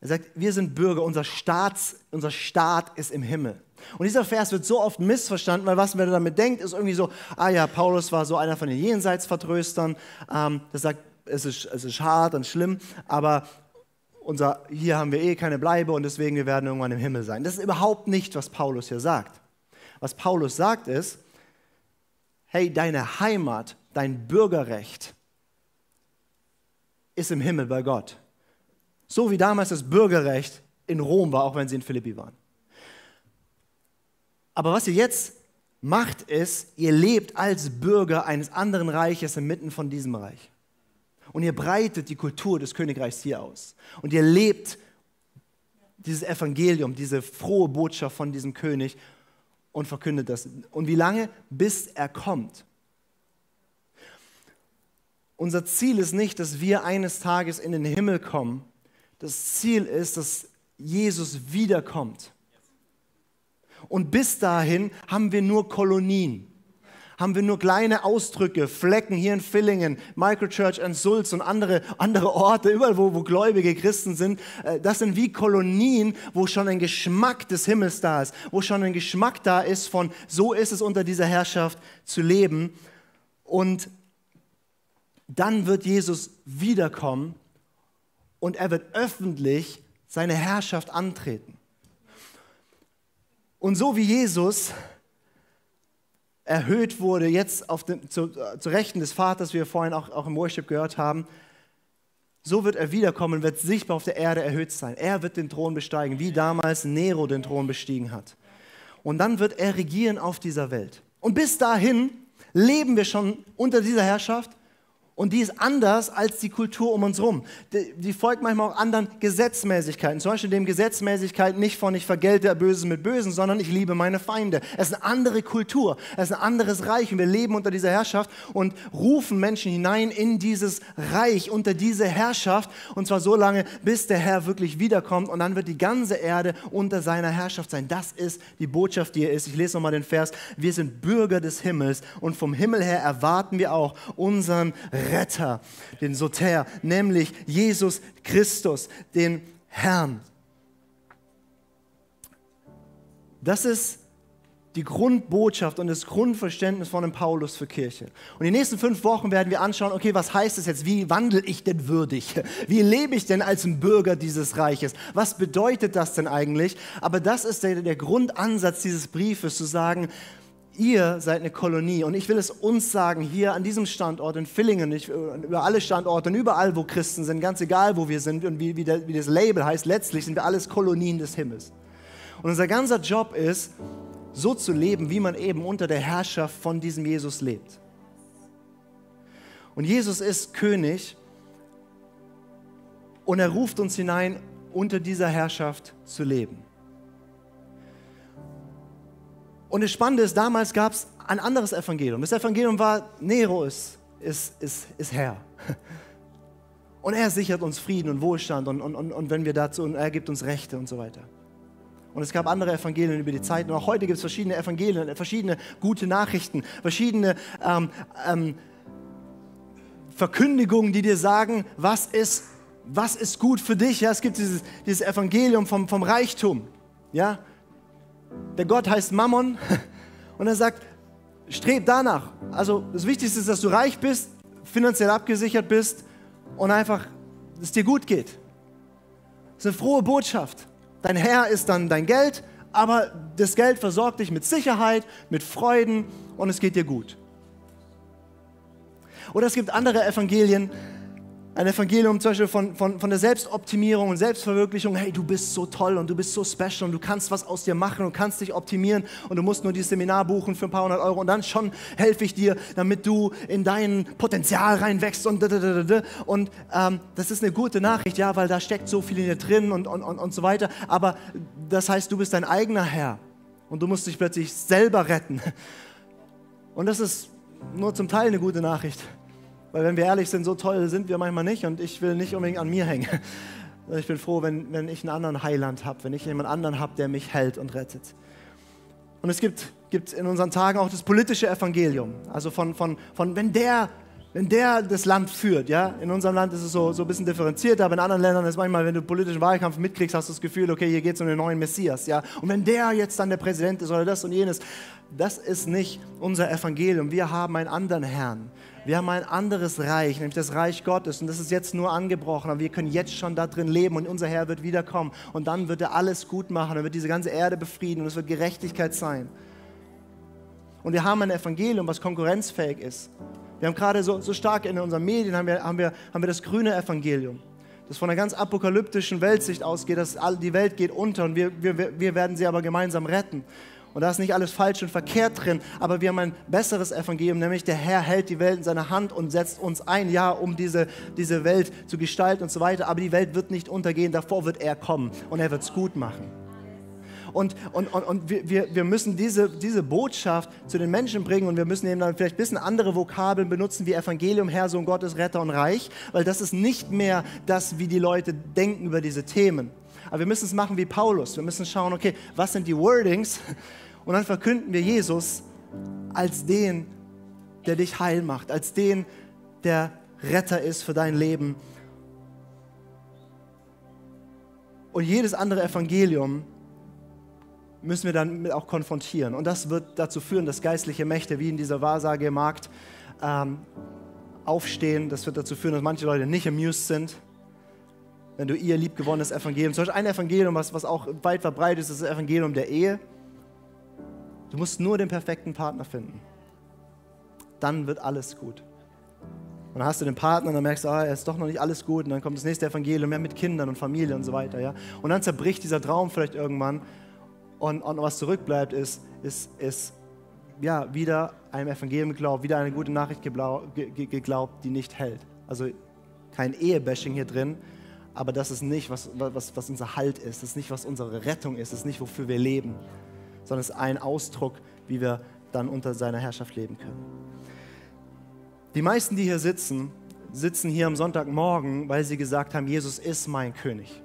Er sagt, wir sind Bürger, unser, Staats, unser Staat ist im Himmel. Und dieser Vers wird so oft missverstanden, weil was man damit denkt, ist irgendwie so, ah ja, Paulus war so einer von den Jenseitsvertröstern, ähm, der sagt, es ist, es ist hart und schlimm, aber unser, hier haben wir eh keine Bleibe und deswegen wir werden irgendwann im Himmel sein. Das ist überhaupt nicht, was Paulus hier sagt. Was Paulus sagt ist, hey, deine Heimat, dein Bürgerrecht ist im Himmel bei Gott. So wie damals das Bürgerrecht in Rom war, auch wenn sie in Philippi waren. Aber was ihr jetzt macht, ist, ihr lebt als Bürger eines anderen Reiches inmitten von diesem Reich und ihr breitet die Kultur des Königreichs hier aus. Und ihr lebt dieses Evangelium, diese frohe Botschaft von diesem König und verkündet das. Und wie lange? Bis er kommt. Unser Ziel ist nicht, dass wir eines Tages in den Himmel kommen. Das Ziel ist, dass Jesus wiederkommt. Und bis dahin haben wir nur Kolonien haben wir nur kleine Ausdrücke, Flecken hier in Villingen, Microchurch in Sulz und andere, andere Orte, überall wo, wo gläubige Christen sind. Äh, das sind wie Kolonien, wo schon ein Geschmack des Himmels da ist, wo schon ein Geschmack da ist von, so ist es unter dieser Herrschaft zu leben. Und dann wird Jesus wiederkommen und er wird öffentlich seine Herrschaft antreten. Und so wie Jesus erhöht wurde, jetzt auf den, zu, zu Rechten des Vaters, wie wir vorhin auch, auch im Worship gehört haben, so wird er wiederkommen, wird sichtbar auf der Erde erhöht sein. Er wird den Thron besteigen, wie damals Nero den Thron bestiegen hat. Und dann wird er regieren auf dieser Welt. Und bis dahin leben wir schon unter dieser Herrschaft und die ist anders als die Kultur um uns herum. Die, die, folgt manchmal auch anderen Gesetzmäßigkeiten. Zum Beispiel dem Gesetzmäßigkeit nicht von ich vergelte Böses mit Bösen, sondern ich liebe meine Feinde. Es ist eine andere Kultur, es ist ein anderes Reich und wir leben unter dieser Herrschaft und rufen Menschen hinein in dieses Reich, unter diese Herrschaft und zwar so lange, bis der Herr wirklich wiederkommt und dann wird die ganze Erde unter seiner Herrschaft sein. Das ist die Botschaft, die er ist. Ich lese nochmal den Vers. Wir sind Bürger des Himmels und vom Himmel her erwarten wir auch unseren Retter, den Soter, nämlich Jesus Christus, den Herrn. Das ist die Grundbotschaft und das Grundverständnis von dem Paulus für Kirche. Und die nächsten fünf Wochen werden wir anschauen, okay, was heißt das jetzt? Wie wandle ich denn würdig? Wie lebe ich denn als ein Bürger dieses Reiches? Was bedeutet das denn eigentlich? Aber das ist der, der Grundansatz dieses Briefes, zu sagen, ihr seid eine Kolonie und ich will es uns sagen, hier an diesem Standort in Villingen, ich, über alle Standorte und überall, wo Christen sind, ganz egal, wo wir sind und wie, wie, der, wie das Label heißt, letztlich sind wir alles Kolonien des Himmels. Und unser ganzer Job ist, so zu leben, wie man eben unter der Herrschaft von diesem Jesus lebt. Und Jesus ist König und er ruft uns hinein, unter dieser Herrschaft zu leben. Und das Spannende ist, damals gab es ein anderes Evangelium. Das Evangelium war, Nero ist, ist, ist, ist Herr. Und er sichert uns Frieden und Wohlstand und, und, und, und wenn wir dazu, und er gibt uns Rechte und so weiter. Und es gab andere Evangelien über die Zeit. Und auch heute gibt es verschiedene Evangelien, verschiedene gute Nachrichten, verschiedene ähm, ähm, Verkündigungen, die dir sagen, was ist, was ist gut für dich. Ja, es gibt dieses, dieses Evangelium vom, vom Reichtum. Ja? Der Gott heißt Mammon und er sagt, streb danach. Also das Wichtigste ist, dass du reich bist, finanziell abgesichert bist und einfach, dass es dir gut geht. Das ist eine frohe Botschaft. Dein Herr ist dann dein Geld, aber das Geld versorgt dich mit Sicherheit, mit Freuden und es geht dir gut. Oder es gibt andere Evangelien, ein Evangelium zum Beispiel von, von, von der Selbstoptimierung und Selbstverwirklichung. Hey, du bist so toll und du bist so special und du kannst was aus dir machen und kannst dich optimieren und du musst nur dieses Seminar buchen für ein paar hundert Euro und dann schon helfe ich dir, damit du in dein Potenzial reinwächst und und ähm, das ist eine gute Nachricht, ja, weil da steckt so viel in dir drin und, und, und, und so weiter. Aber das heißt, du bist dein eigener Herr und du musst dich plötzlich selber retten. Und das ist nur zum Teil eine gute Nachricht. Weil wenn wir ehrlich sind, so toll sind wir manchmal nicht und ich will nicht unbedingt an mir hängen. Ich bin froh, wenn, wenn ich einen anderen Heiland habe, wenn ich jemand anderen habe, der mich hält und rettet. Und es gibt, gibt in unseren Tagen auch das politische Evangelium. Also von, von, von wenn der wenn der das Land führt, ja, in unserem Land ist es so, so ein bisschen differenzierter, aber in anderen Ländern ist manchmal, wenn du politischen Wahlkampf mitkriegst, hast du das Gefühl, okay, hier geht es um den neuen Messias, ja. Und wenn der jetzt dann der Präsident ist oder das und jenes, das ist nicht unser Evangelium. Wir haben einen anderen Herrn. Wir haben ein anderes Reich, nämlich das Reich Gottes. Und das ist jetzt nur angebrochen, aber wir können jetzt schon da drin leben und unser Herr wird wiederkommen. Und dann wird er alles gut machen, er wird diese ganze Erde befrieden und es wird Gerechtigkeit sein. Und wir haben ein Evangelium, was konkurrenzfähig ist. Wir haben gerade so, so stark in unseren Medien haben wir, haben, wir, haben wir das grüne Evangelium, das von einer ganz apokalyptischen Weltsicht ausgeht, dass die Welt geht unter und wir, wir, wir werden sie aber gemeinsam retten. Und da ist nicht alles falsch und verkehrt drin, aber wir haben ein besseres Evangelium, nämlich der Herr hält die Welt in seiner Hand und setzt uns ein, ja, um diese, diese Welt zu gestalten und so weiter. Aber die Welt wird nicht untergehen, davor wird er kommen und er wird es gut machen. Und, und, und, und wir, wir müssen diese, diese Botschaft zu den Menschen bringen und wir müssen eben dann vielleicht ein bisschen andere Vokabeln benutzen wie Evangelium, Herr, Sohn Gottes, Retter und Reich, weil das ist nicht mehr das, wie die Leute denken über diese Themen. Aber wir müssen es machen wie Paulus. Wir müssen schauen, okay, was sind die Wordings, und dann verkünden wir Jesus als den, der dich heil macht, als den, der Retter ist für dein Leben. Und jedes andere Evangelium müssen wir dann auch konfrontieren. Und das wird dazu führen, dass geistliche Mächte wie in dieser Wahrsagemarkt ähm, aufstehen. Das wird dazu führen, dass manche Leute nicht amused sind, wenn du ihr liebgewonnenes Evangelium, zum Beispiel ein Evangelium, was, was auch weit verbreitet ist, das Evangelium der Ehe. Du musst nur den perfekten Partner finden. Dann wird alles gut. Und dann hast du den Partner und dann merkst du, ah, er ist doch noch nicht alles gut. Und dann kommt das nächste Evangelium, mehr mit Kindern und Familie und so weiter. Ja? Und dann zerbricht dieser Traum vielleicht irgendwann. Und, und was zurückbleibt, ist, ist, ist ja, wieder einem Evangelium geglaubt, wieder eine gute Nachricht geglaubt, die nicht hält. Also kein Ehebashing hier drin, aber das ist nicht, was, was, was unser Halt ist. Das ist nicht, was unsere Rettung ist. Das ist nicht, wofür wir leben sondern es ist ein Ausdruck, wie wir dann unter seiner Herrschaft leben können. Die meisten, die hier sitzen, sitzen hier am Sonntagmorgen, weil sie gesagt haben, Jesus ist mein König.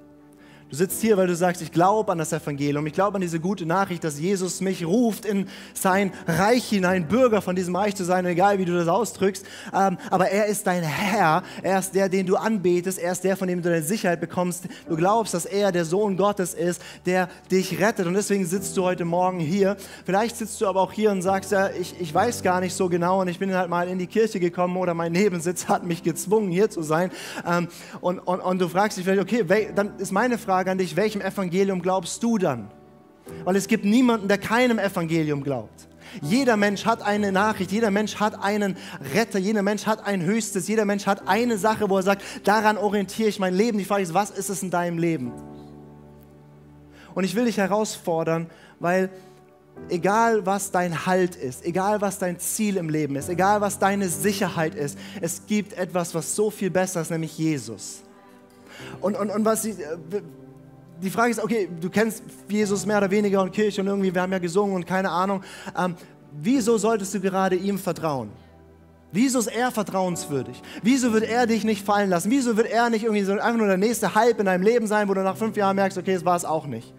Du sitzt hier, weil du sagst, ich glaube an das Evangelium, ich glaube an diese gute Nachricht, dass Jesus mich ruft, in sein Reich hinein, Bürger von diesem Reich zu sein, egal wie du das ausdrückst. Ähm, aber er ist dein Herr, er ist der, den du anbetest, er ist der, von dem du deine Sicherheit bekommst. Du glaubst, dass er der Sohn Gottes ist, der dich rettet. Und deswegen sitzt du heute Morgen hier. Vielleicht sitzt du aber auch hier und sagst, ja, ich, ich weiß gar nicht so genau und ich bin halt mal in die Kirche gekommen oder mein Nebensitz hat mich gezwungen, hier zu sein. Ähm, und, und, und du fragst dich vielleicht, okay, dann ist meine Frage, Frage an dich, welchem Evangelium glaubst du dann? Weil es gibt niemanden, der keinem Evangelium glaubt. Jeder Mensch hat eine Nachricht, jeder Mensch hat einen Retter, jeder Mensch hat ein Höchstes, jeder Mensch hat eine Sache, wo er sagt, daran orientiere ich mein Leben. Die Frage ist, was ist es in deinem Leben? Und ich will dich herausfordern, weil egal was dein Halt ist, egal was dein Ziel im Leben ist, egal was deine Sicherheit ist, es gibt etwas, was so viel besser ist, nämlich Jesus. Und, und, und was die, Frage ist, okay, du kennst Jesus mehr oder weniger und Kirche und irgendwie, wir haben ja gesungen und keine Ahnung. Ähm, wieso solltest du gerade ihm vertrauen? Wieso ist er vertrauenswürdig? Wieso wird er dich nicht fallen lassen? Wieso wird er nicht irgendwie so einfach nur der nächste Hype in deinem Leben sein, wo du nach fünf Jahren merkst, okay, es war es auch nicht?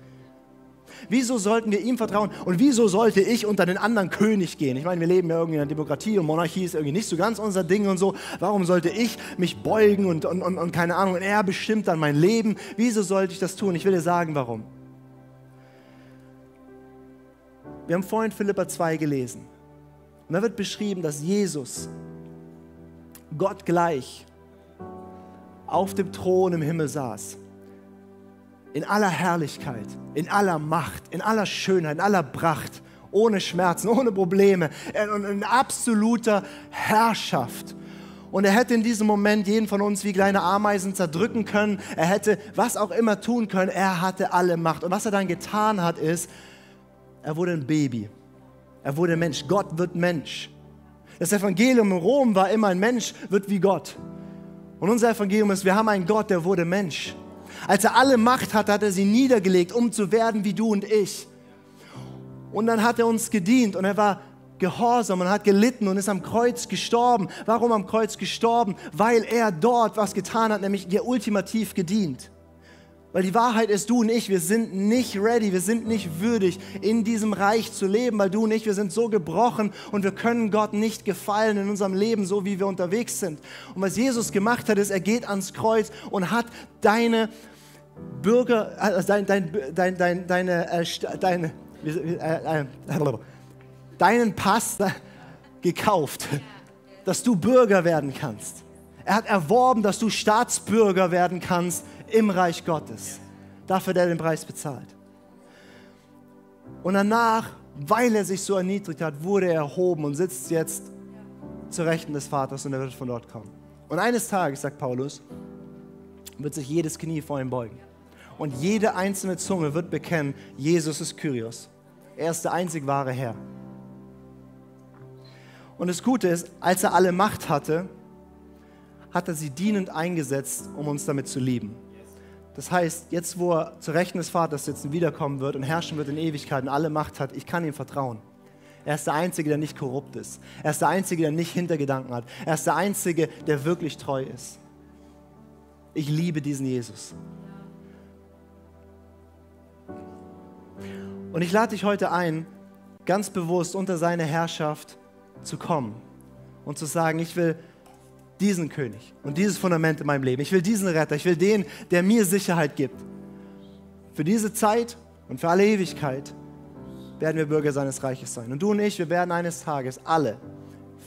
Wieso sollten wir ihm vertrauen? Und wieso sollte ich unter den anderen König gehen? Ich meine, wir leben ja irgendwie in einer Demokratie und Monarchie ist irgendwie nicht so ganz unser Ding und so. Warum sollte ich mich beugen und, und, und, und keine Ahnung, und er bestimmt dann mein Leben? Wieso sollte ich das tun? Ich will dir sagen, warum. Wir haben vorhin Philippa 2 gelesen. Und da wird beschrieben, dass Jesus, Gott gleich, auf dem Thron im Himmel saß in aller Herrlichkeit, in aller Macht, in aller Schönheit, in aller Pracht, ohne Schmerzen, ohne Probleme, in, in absoluter Herrschaft. Und er hätte in diesem Moment jeden von uns wie kleine Ameisen zerdrücken können. Er hätte was auch immer tun können. Er hatte alle Macht. Und was er dann getan hat, ist, er wurde ein Baby. Er wurde Mensch. Gott wird Mensch. Das Evangelium in Rom war immer ein Mensch wird wie Gott. Und unser Evangelium ist, wir haben einen Gott, der wurde Mensch. Als er alle Macht hatte, hat er sie niedergelegt, um zu werden wie du und ich. Und dann hat er uns gedient und er war gehorsam und hat gelitten und ist am Kreuz gestorben. Warum am Kreuz gestorben? Weil er dort was getan hat, nämlich dir ultimativ gedient. Weil die Wahrheit ist, du und ich, wir sind nicht ready, wir sind nicht würdig, in diesem Reich zu leben, weil du und ich, wir sind so gebrochen und wir können Gott nicht gefallen in unserem Leben, so wie wir unterwegs sind. Und was Jesus gemacht hat, ist, er geht ans Kreuz und hat deine Bürger, also dein, dein, dein, dein, deine, äh, deine, äh, äh, deinen Pass gekauft, dass du Bürger werden kannst. Er hat erworben, dass du Staatsbürger werden kannst im Reich Gottes. Dafür hat er den Preis bezahlt. Und danach, weil er sich so erniedrigt hat, wurde er erhoben und sitzt jetzt zur Rechten des Vaters und er wird von dort kommen. Und eines Tages, sagt Paulus, wird sich jedes Knie vor ihm beugen. Und jede einzelne Zunge wird bekennen, Jesus ist Kyrios. Er ist der einzig wahre Herr. Und das Gute ist, als er alle Macht hatte, hat er sie dienend eingesetzt, um uns damit zu lieben. Das heißt, jetzt wo er zu Rechten des Vaters sitzen, wiederkommen wird und herrschen wird in Ewigkeit und alle Macht hat, ich kann ihm vertrauen. Er ist der Einzige, der nicht korrupt ist. Er ist der Einzige, der nicht Hintergedanken hat. Er ist der Einzige, der wirklich treu ist. Ich liebe diesen Jesus. Und ich lade dich heute ein, ganz bewusst unter seine Herrschaft zu kommen und zu sagen, ich will diesen König und dieses Fundament in meinem Leben. Ich will diesen Retter. Ich will den, der mir Sicherheit gibt. Für diese Zeit und für alle Ewigkeit werden wir Bürger seines Reiches sein. Und du und ich, wir werden eines Tages alle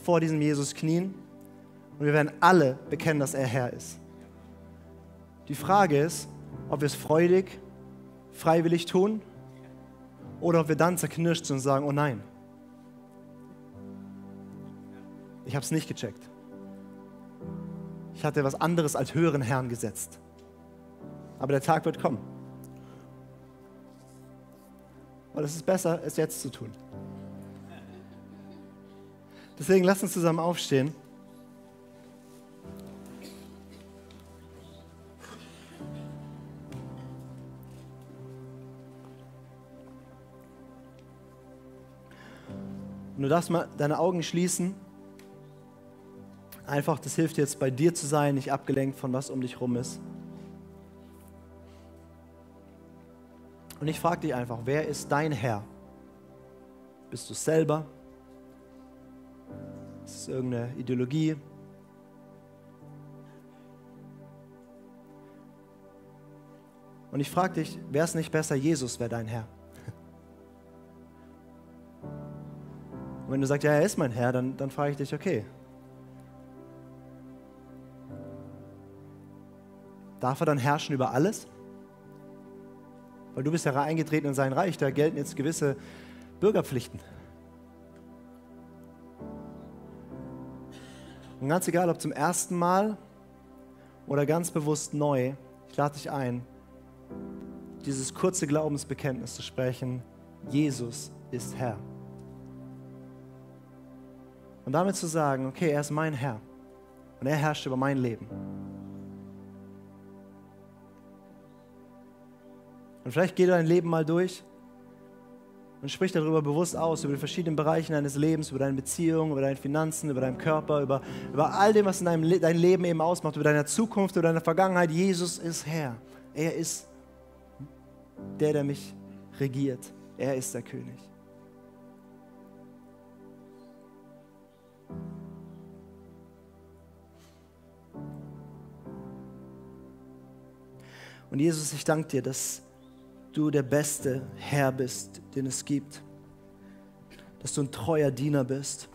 vor diesem Jesus knien und wir werden alle bekennen, dass er Herr ist. Die Frage ist, ob wir es freudig, freiwillig tun oder ob wir dann zerknirscht sind und sagen, oh nein, ich habe es nicht gecheckt. Ich hatte was anderes als höheren Herrn gesetzt. Aber der Tag wird kommen. Und es ist besser, es jetzt zu tun. Deswegen lasst uns zusammen aufstehen. Und du darfst mal deine Augen schließen. Einfach, das hilft jetzt bei dir zu sein, nicht abgelenkt von was um dich rum ist. Und ich frage dich einfach, wer ist dein Herr? Bist du selber? Ist es irgendeine Ideologie? Und ich frage dich, wäre es nicht besser, Jesus wäre dein Herr? Und wenn du sagst, ja, er ist mein Herr, dann, dann frage ich dich, okay, Darf er dann herrschen über alles? Weil du bist ja eingetreten in sein Reich, da gelten jetzt gewisse Bürgerpflichten. Und ganz egal, ob zum ersten Mal oder ganz bewusst neu, ich lade dich ein, dieses kurze Glaubensbekenntnis zu sprechen, Jesus ist Herr. Und damit zu sagen, okay, er ist mein Herr und er herrscht über mein Leben. Und vielleicht geh dein Leben mal durch und sprich darüber bewusst aus, über die verschiedenen Bereiche deines Lebens, über deine Beziehungen, über deine Finanzen, über deinen Körper, über, über all dem, was in deinem Le dein Leben eben ausmacht, über deine Zukunft, über deine Vergangenheit. Jesus ist Herr. Er ist der, der mich regiert. Er ist der König. Und Jesus, ich danke dir, dass du der beste Herr bist, den es gibt. Dass du ein treuer Diener bist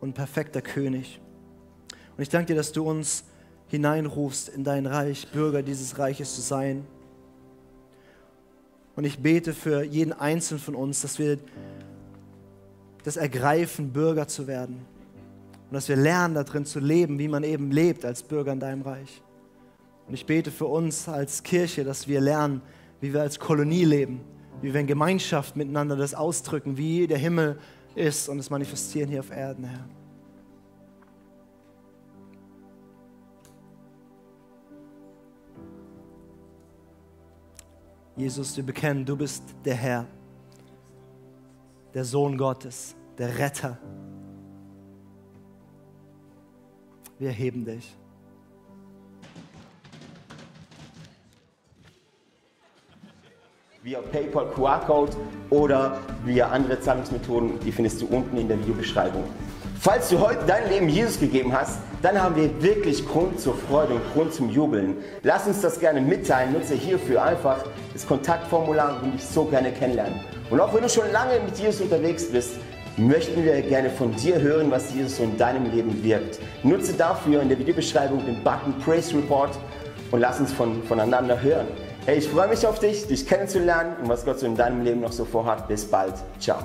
und ein perfekter König. Und ich danke dir, dass du uns hineinrufst in dein Reich, Bürger dieses Reiches zu sein. Und ich bete für jeden Einzelnen von uns, dass wir das ergreifen, Bürger zu werden. Und dass wir lernen, darin zu leben, wie man eben lebt als Bürger in deinem Reich. Und ich bete für uns als Kirche, dass wir lernen, wie wir als Kolonie leben, wie wir in Gemeinschaft miteinander das ausdrücken, wie der Himmel ist und es manifestieren hier auf Erden, Herr. Jesus, wir bekennen, du bist der Herr, der Sohn Gottes, der Retter. Wir heben dich. Via PayPal QR-Code oder via andere Zahlungsmethoden, die findest du unten in der Videobeschreibung. Falls du heute dein Leben Jesus gegeben hast, dann haben wir wirklich Grund zur Freude und Grund zum Jubeln. Lass uns das gerne mitteilen. Nutze hierfür einfach das Kontaktformular und dich so gerne kennenlernen. Und auch wenn du schon lange mit Jesus unterwegs bist, möchten wir gerne von dir hören, was Jesus in deinem Leben wirkt. Nutze dafür in der Videobeschreibung den Button Praise Report und lass uns von, voneinander hören. Hey, ich freue mich auf dich, dich kennenzulernen und was Gott so in deinem Leben noch so vorhat. Bis bald. Ciao.